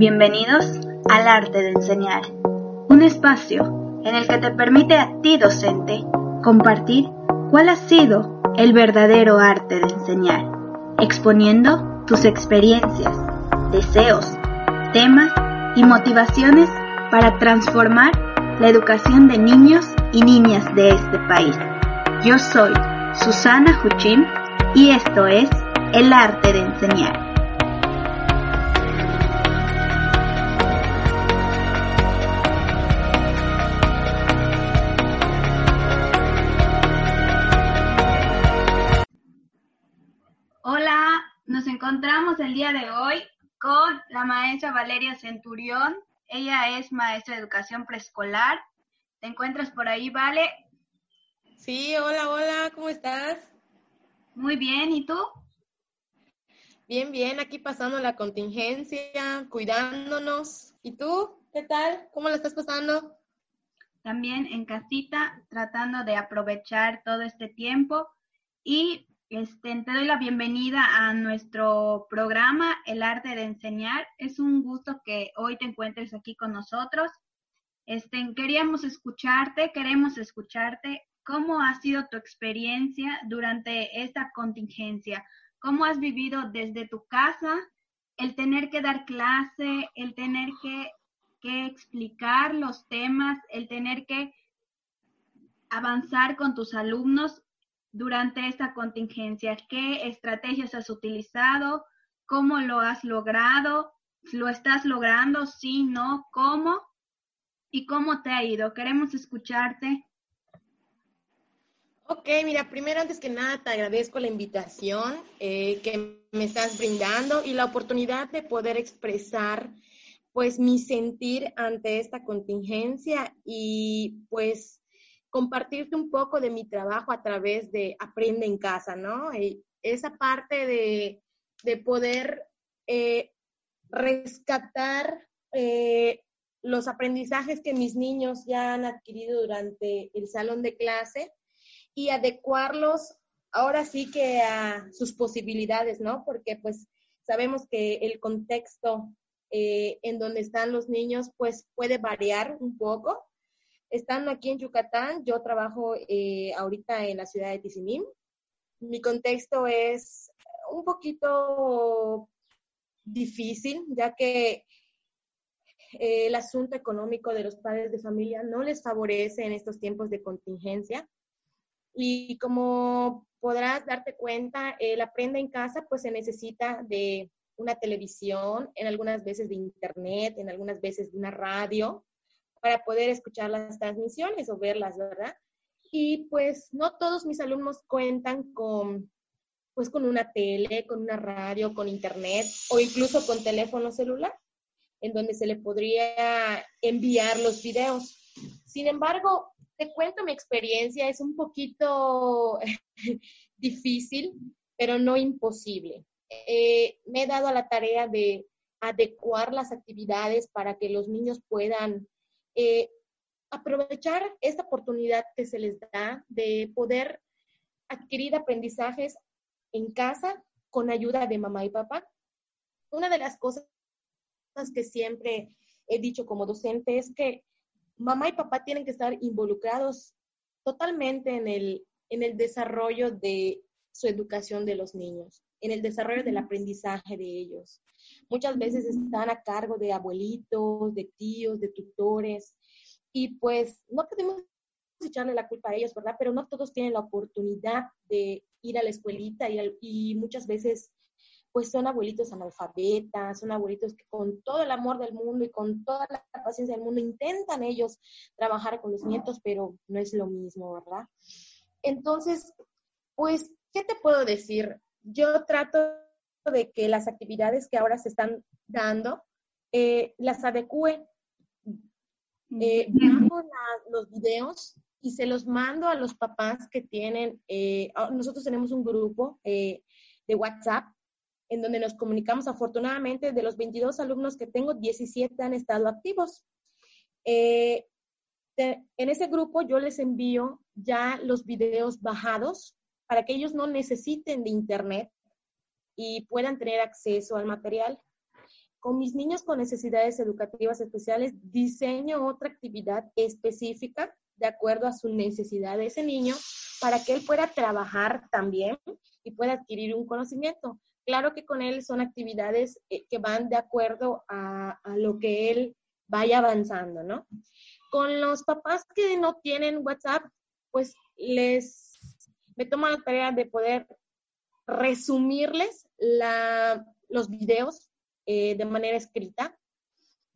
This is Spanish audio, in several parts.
Bienvenidos al arte de enseñar, un espacio en el que te permite a ti docente compartir cuál ha sido el verdadero arte de enseñar, exponiendo tus experiencias, deseos, temas y motivaciones para transformar la educación de niños y niñas de este país. Yo soy Susana Juchín y esto es El arte de enseñar. Encontramos el día de hoy con la maestra Valeria Centurión. Ella es maestra de educación preescolar. ¿Te encuentras por ahí, Vale? Sí, hola, hola, ¿cómo estás? Muy bien, ¿y tú? Bien, bien, aquí pasando la contingencia, cuidándonos. ¿Y tú? ¿Qué tal? ¿Cómo la estás pasando? También en casita, tratando de aprovechar todo este tiempo y este, te doy la bienvenida a nuestro programa El arte de enseñar. Es un gusto que hoy te encuentres aquí con nosotros. Este, queríamos escucharte, queremos escucharte. ¿Cómo ha sido tu experiencia durante esta contingencia? ¿Cómo has vivido desde tu casa el tener que dar clase, el tener que, que explicar los temas, el tener que avanzar con tus alumnos durante esta contingencia? ¿Qué estrategias has utilizado? ¿Cómo lo has logrado? ¿Lo estás logrando? Sí, no, ¿cómo? ¿Y cómo te ha ido? Queremos escucharte. Ok, mira, primero antes que nada te agradezco la invitación eh, que me estás brindando y la oportunidad de poder expresar pues mi sentir ante esta contingencia y pues compartirte un poco de mi trabajo a través de Aprende en Casa, ¿no? Y esa parte de, poder eh, rescatar eh, los aprendizajes que mis niños ya han adquirido durante el salón de clase y adecuarlos ahora sí que a sus posibilidades, ¿no? Porque pues sabemos que el contexto eh, en donde están los niños pues puede variar un poco Estando aquí en Yucatán, yo trabajo eh, ahorita en la ciudad de Tizimín. Mi contexto es un poquito difícil, ya que eh, el asunto económico de los padres de familia no les favorece en estos tiempos de contingencia. Y como podrás darte cuenta, el aprende en casa pues se necesita de una televisión, en algunas veces de internet, en algunas veces de una radio, para poder escuchar las transmisiones o verlas, ¿verdad? Y pues no todos mis alumnos cuentan con, pues con una tele, con una radio, con internet o incluso con teléfono celular, en donde se le podría enviar los videos. Sin embargo, te cuento mi experiencia, es un poquito difícil, pero no imposible. Eh, me he dado a la tarea de adecuar las actividades para que los niños puedan eh, aprovechar esta oportunidad que se les da de poder adquirir aprendizajes en casa con ayuda de mamá y papá. Una de las cosas que siempre he dicho como docente es que mamá y papá tienen que estar involucrados totalmente en el, en el desarrollo de su educación de los niños, en el desarrollo del aprendizaje de ellos. Muchas veces están a cargo de abuelitos, de tíos, de tutores, y pues no podemos echarle la culpa a ellos, ¿verdad? Pero no todos tienen la oportunidad de ir a la escuelita y, y muchas veces pues son abuelitos analfabetas, son abuelitos que con todo el amor del mundo y con toda la paciencia del mundo intentan ellos trabajar con los nietos, pero no es lo mismo, ¿verdad? Entonces, pues, ¿qué te puedo decir? Yo trato de que las actividades que ahora se están dando eh, las adecue. Eh, los videos y se los mando a los papás que tienen, eh, ah, nosotros tenemos un grupo de WhatsApp en donde nos comunicamos. Afortunadamente, de los 22 alumnos que tengo, 17 han estado activos. en ese grupo yo les envío ya los videos bajados para que ellos no necesiten de internet y puedan tener acceso al material. Con mis niños con necesidades educativas especiales, diseño otra actividad específica de acuerdo a su necesidad de ese niño para que él pueda trabajar también y pueda adquirir un conocimiento. Claro que con él son actividades eh, que van de acuerdo a, a lo que él vaya avanzando, ¿no? Con los papás que no tienen WhatsApp, pues les me tomo la tarea de poder resumirles los videos eh, de manera escrita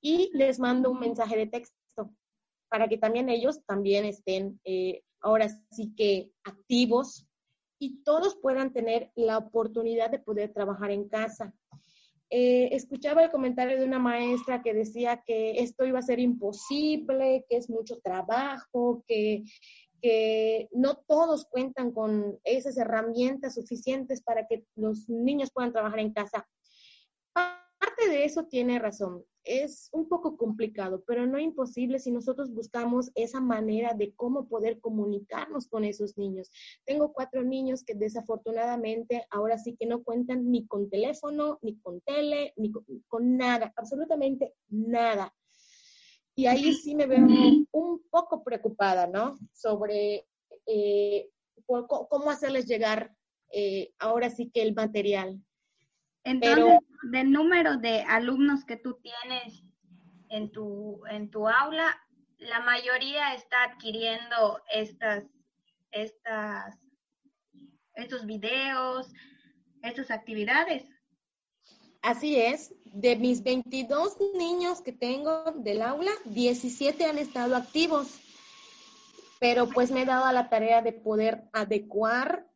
y les mando un mensaje de texto para que también ellos también estén eh, ahora sí que activos y todos puedan tener la oportunidad de poder trabajar en casa. Eh, escuchaba el comentario de una maestra que decía que esto iba a ser imposible, que es mucho trabajo, que que no todos cuentan con esas herramientas suficientes para que los niños puedan trabajar en casa. Parte de eso tiene razón. Es un poco complicado, pero no imposible si nosotros buscamos esa manera de cómo poder comunicarnos con esos niños. Tengo cuatro niños que desafortunadamente ahora sí que no cuentan ni con teléfono, ni con tele, ni con nada, absolutamente nada. Y ahí sí me veo un poco preocupada, ¿no? Sobre eh, cómo hacerles llegar eh, ahora sí que el material. Entonces, del número de alumnos que tú tienes en tu, en tu aula, la mayoría está adquiriendo estas, estas, estos videos, estas actividades. Así es, de mis 22 niños que tengo del aula, 17 han estado activos, pero pues me he dado a la tarea de poder adecuar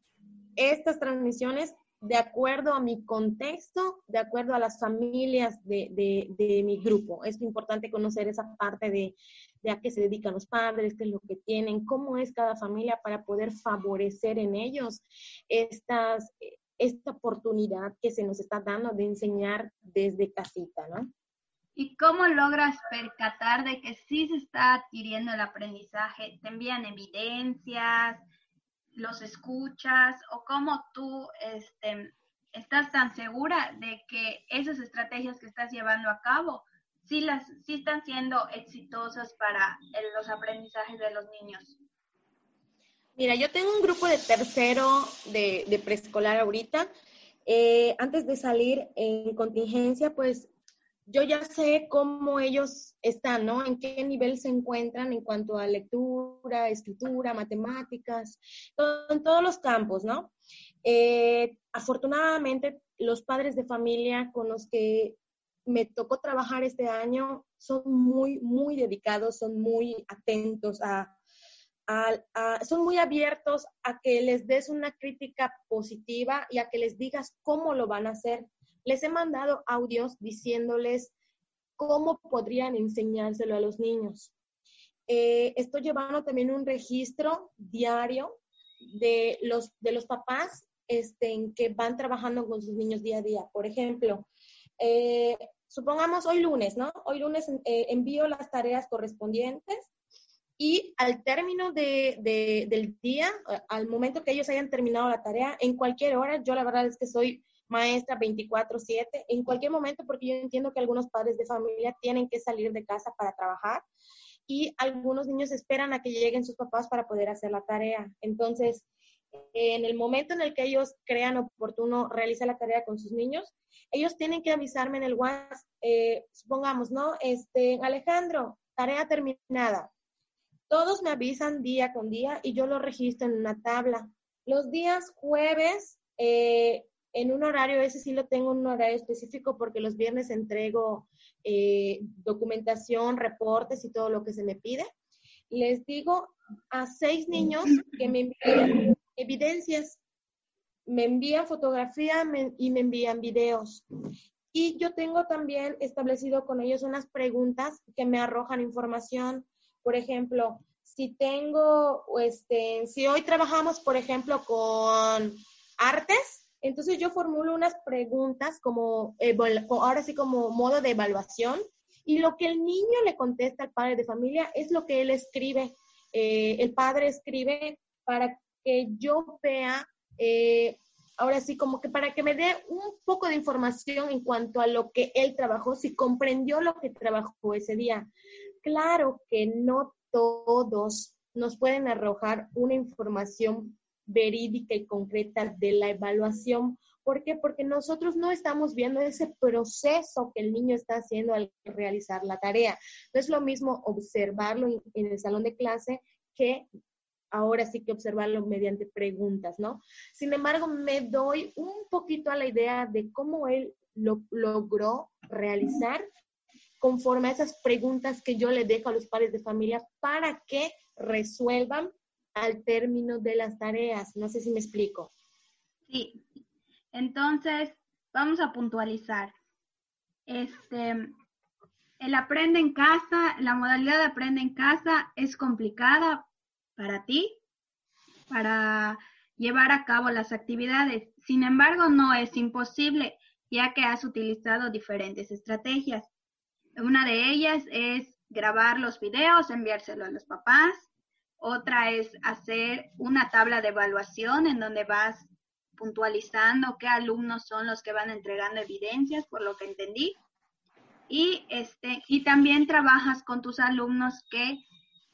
estas transmisiones de acuerdo a mi contexto, de acuerdo a las familias de, mi grupo. Es importante conocer esa parte de, de, a qué se dedican los padres, qué es lo que tienen, cómo es cada familia para poder favorecer en ellos estas, esta oportunidad que se nos está dando de enseñar desde casita, ¿no? ¿Y cómo logras percatar de que sí se está adquiriendo el aprendizaje? ¿Te envían evidencias? ¿Los escuchas? ¿O cómo tú este, estás tan segura de que esas estrategias que estás llevando a cabo sí, las, sí están siendo exitosas para los aprendizajes de los niños? Mira, yo tengo un grupo de tercero de, preescolar ahorita. Eh, antes de salir en contingencia, pues yo ya sé cómo ellos están, ¿no? En qué nivel se encuentran en cuanto a lectura, escritura, matemáticas, en todos los campos, ¿no? Eh, afortunadamente, los padres de familia con los que me tocó trabajar este año son muy, muy dedicados, son muy atentos a son muy abiertos a que les des una crítica positiva y a que les digas cómo lo van a hacer. Les he mandado audios diciéndoles cómo podrían enseñárselo a los niños. Eh, estoy llevando también un registro diario de los, de los papás este, en que van trabajando con sus niños día a día. Por ejemplo, eh, supongamos hoy lunes, ¿no? Hoy lunes eh, envío las tareas correspondientes y al término de, del día, al momento que ellos hayan terminado la tarea, en cualquier hora, yo la verdad es que soy maestra 24/7, en cualquier momento, porque yo entiendo que algunos padres de familia tienen que salir de casa para trabajar y algunos niños esperan a que lleguen sus papás para poder hacer la tarea. Entonces, en el momento en el que ellos crean oportuno realizar la tarea con sus niños, ellos tienen que avisarme en el WhatsApp, eh, supongamos, ¿no? Este, Alejandro, tarea terminada todos me avisan día con día y yo lo registro en una tabla. Los días jueves, eh, en un horario, ese sí lo tengo en un horario específico porque los viernes entrego eh, documentación, reportes y todo lo que se me pide. Les digo a seis niños que me envíen evidencias, me envían fotografía y me envían videos. Y yo tengo también establecido con ellos unas preguntas que me arrojan información. Por ejemplo, si tengo, este, si hoy trabajamos, por ejemplo, con artes, entonces yo formulo unas preguntas como, ahora sí como modo de evaluación, y lo que el niño le contesta al padre de familia es lo que él escribe. Eh, el padre escribe para que yo vea, eh, ahora sí, como que para que me dé un poco de información en cuanto a lo que él trabajó, si comprendió lo que trabajó ese día. Claro que no todos nos pueden arrojar una información verídica y concreta de la evaluación. ¿Por qué? Porque nosotros no estamos viendo ese proceso que el niño está haciendo al realizar la tarea. No es lo mismo observarlo en, el salón de clase que ahora sí que observarlo mediante preguntas, ¿no? Sin embargo, me doy un poquito a la idea de cómo él lo logró realizar conforme a esas preguntas que yo le dejo a los padres de familia para que resuelvan al término de las tareas. No sé si me explico. Sí. Entonces, vamos a puntualizar. Este, el aprende en casa, la modalidad de aprende en casa es complicada para ti, para llevar a cabo las actividades. Sin embargo, no es imposible, ya que has utilizado diferentes estrategias. Una de ellas es grabar los videos, enviárselo a los papás. Otra es hacer una tabla de evaluación en donde vas puntualizando qué alumnos son los que van entregando evidencias, por lo que entendí. Y, este, y también trabajas con tus alumnos que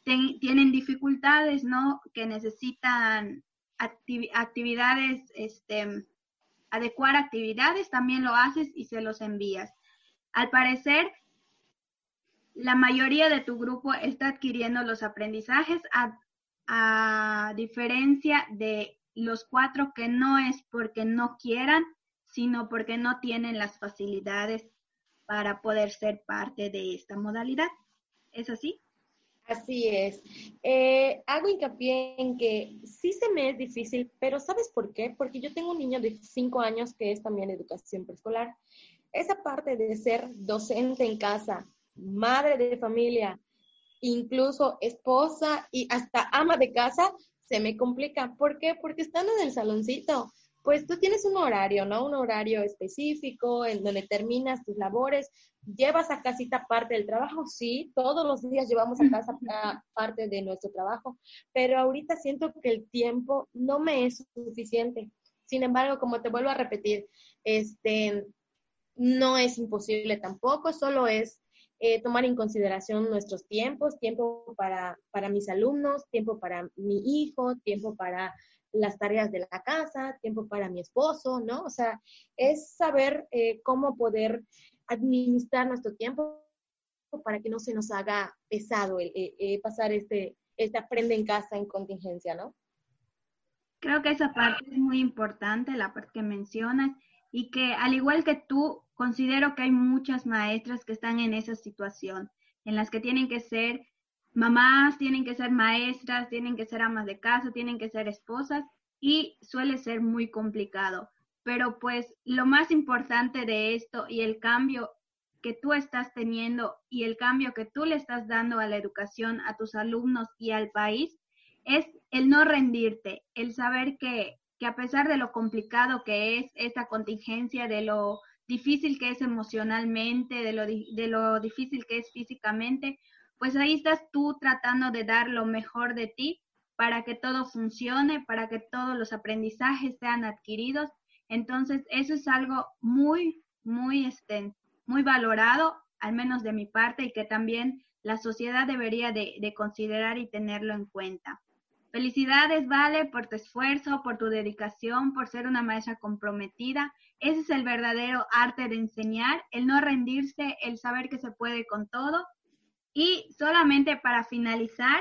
tienen dificultades, ¿no? Que necesitan actividades, este, adecuar actividades, también lo haces y se los envías. Al parecer, la mayoría de tu grupo está adquiriendo los aprendizajes a, diferencia de los cuatro que no es porque no quieran, sino porque no tienen las facilidades para poder ser parte de esta modalidad. ¿Es así? Así es. Eh, hago hincapié en que sí se me es difícil, pero ¿sabes por qué? Porque yo tengo un niño de cinco años que es también educación preescolar. Esa parte de ser docente en casa, madre de familia, incluso esposa y hasta ama de casa, se me complica. ¿Por qué? Porque estando en el saloncito, pues tú tienes un horario, ¿no? Un horario específico en donde terminas tus labores, llevas a casita parte del trabajo, sí, todos los días llevamos a casa parte de nuestro trabajo, pero ahorita siento que el tiempo no me es suficiente. Sin embargo, como te vuelvo a repetir, este, no es imposible tampoco, solo es eh, tomar en consideración nuestros tiempos, tiempo para, para mis alumnos, tiempo para mi hijo, tiempo para las tareas de la casa, tiempo para mi esposo, ¿no? O sea, es saber eh, cómo poder administrar nuestro tiempo para que no se nos haga pesado eh, pasar este, este aprende en casa en contingencia, ¿no? Creo que esa parte es muy importante, la parte que mencionas, y que al igual que tú, considero que hay muchas maestras que están en esa situación, en las que tienen que ser mamás, tienen que ser maestras, tienen que ser amas de casa, tienen que ser esposas y suele ser muy complicado. Pero pues lo más importante de esto y el cambio que tú estás teniendo y el cambio que tú le estás dando a la educación, a tus alumnos y al país, es el no rendirte, el saber que, que a pesar de lo complicado que es esta contingencia, de lo difícil que es emocionalmente, de lo, de lo difícil que es físicamente, pues ahí estás tú tratando de dar lo mejor de ti para que todo funcione, para que todos los aprendizajes sean adquiridos. Entonces, eso es algo muy, muy, este, muy valorado, al menos de mi parte, y que también la sociedad debería de, de considerar y tenerlo en cuenta. Felicidades, Vale, por tu esfuerzo, por tu dedicación, por ser una maestra comprometida. Ese es el verdadero arte de enseñar, el no rendirse, el saber que se puede con todo. Y solamente para finalizar,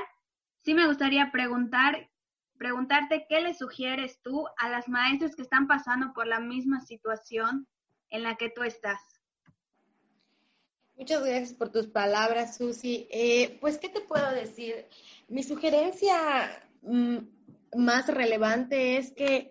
sí me gustaría preguntar, preguntarte qué le sugieres tú a las maestras que están pasando por la misma situación en la que tú estás. Muchas gracias por tus palabras, Susi. Eh, pues, ¿qué te puedo decir? Mi sugerencia más relevante es que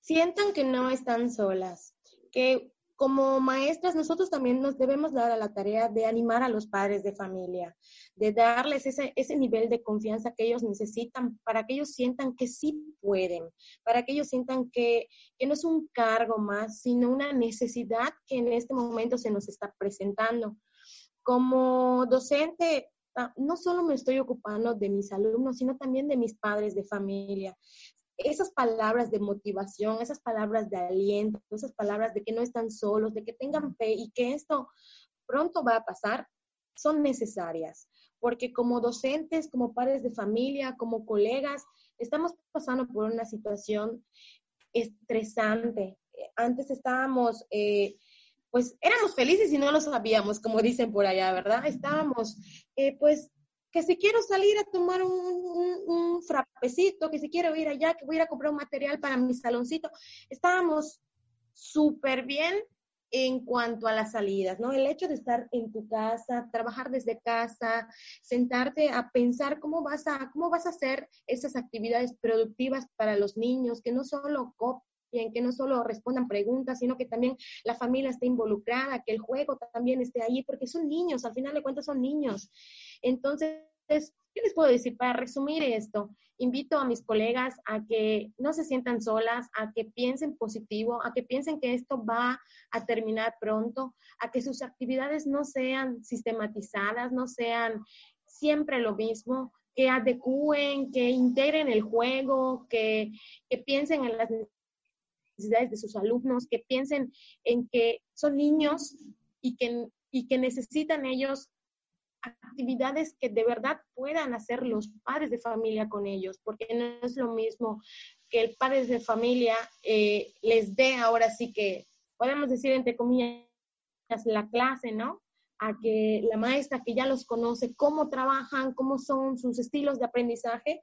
sientan que no están solas, que como maestras, nosotros también nos debemos dar a la tarea de animar a los padres de familia, de darles ese, ese nivel de confianza que ellos necesitan para que ellos sientan que sí pueden, para que ellos sientan que, que no es un cargo más, sino una necesidad que en este momento se nos está presentando. Como docente, no solo me estoy ocupando de mis alumnos, sino también de mis padres de familia esas palabras de motivación, esas palabras de aliento, esas palabras de que no están solos, de que tengan fe y que esto pronto va a pasar, son necesarias, porque como docentes, como padres de familia, como colegas, estamos pasando por una situación estresante. Antes estábamos, eh, pues éramos felices y no lo sabíamos, como dicen por allá, ¿verdad? Estábamos, eh, pues que si quiero salir a tomar un, un, frapecito, que si quiero ir allá, que voy a ir a comprar un material para mi saloncito. Estábamos súper bien en cuanto a las salidas, ¿no? El hecho de estar en tu casa, trabajar desde casa, sentarte a pensar cómo vas a, cómo vas a hacer esas actividades productivas para los niños, que no solo copien, que no solo respondan preguntas, sino que también la familia esté involucrada, que el juego también esté ahí, porque son niños, al final de cuentas son niños. Entonces, ¿qué les puedo decir? Para resumir esto, invito a mis colegas a que no se sientan solas, a que piensen positivo, a que piensen que esto va a terminar pronto, a que sus actividades no sean sistematizadas, no sean siempre lo mismo, que adecúen, que integren el juego, que, que piensen en las necesidades de sus alumnos, que piensen en que son niños y que, y que necesitan ellos actividades que de verdad puedan hacer los padres de familia con ellos, porque no es lo mismo que el padre de familia eh, les dé ahora sí que, podemos decir entre comillas, la clase, ¿no? A que la maestra que ya los conoce, cómo trabajan, cómo son sus estilos de aprendizaje,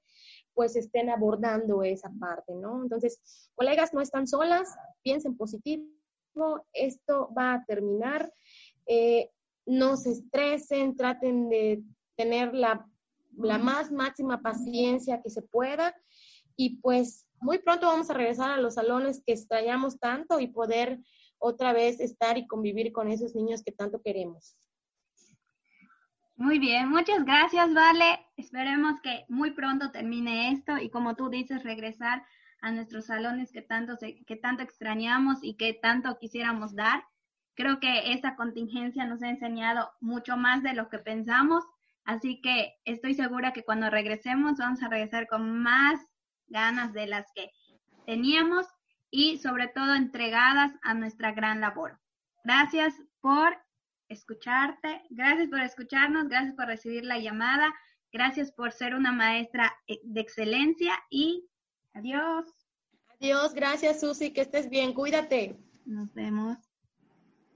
pues estén abordando esa parte, ¿no? Entonces, colegas, no están solas, piensen positivo, esto va a terminar. Eh, no se estresen, traten de tener la, más máxima paciencia que se pueda y pues muy pronto vamos a regresar a los salones que extrañamos tanto y poder otra vez estar y convivir con esos niños que tanto queremos. Muy bien, muchas gracias, Vale. Esperemos que muy pronto termine esto y como tú dices, regresar a nuestros salones que tanto, que tanto extrañamos y que tanto quisiéramos dar. Creo que esa contingencia nos ha enseñado mucho más de lo que pensamos, así que estoy segura que cuando regresemos vamos a regresar con más ganas de las que teníamos y sobre todo entregadas a nuestra gran labor. Gracias por escucharte, gracias por escucharnos, gracias por recibir la llamada, gracias por ser una maestra eh, de excelencia y adiós. Adiós, gracias Susi, que estés bien, cuídate. Nos vemos.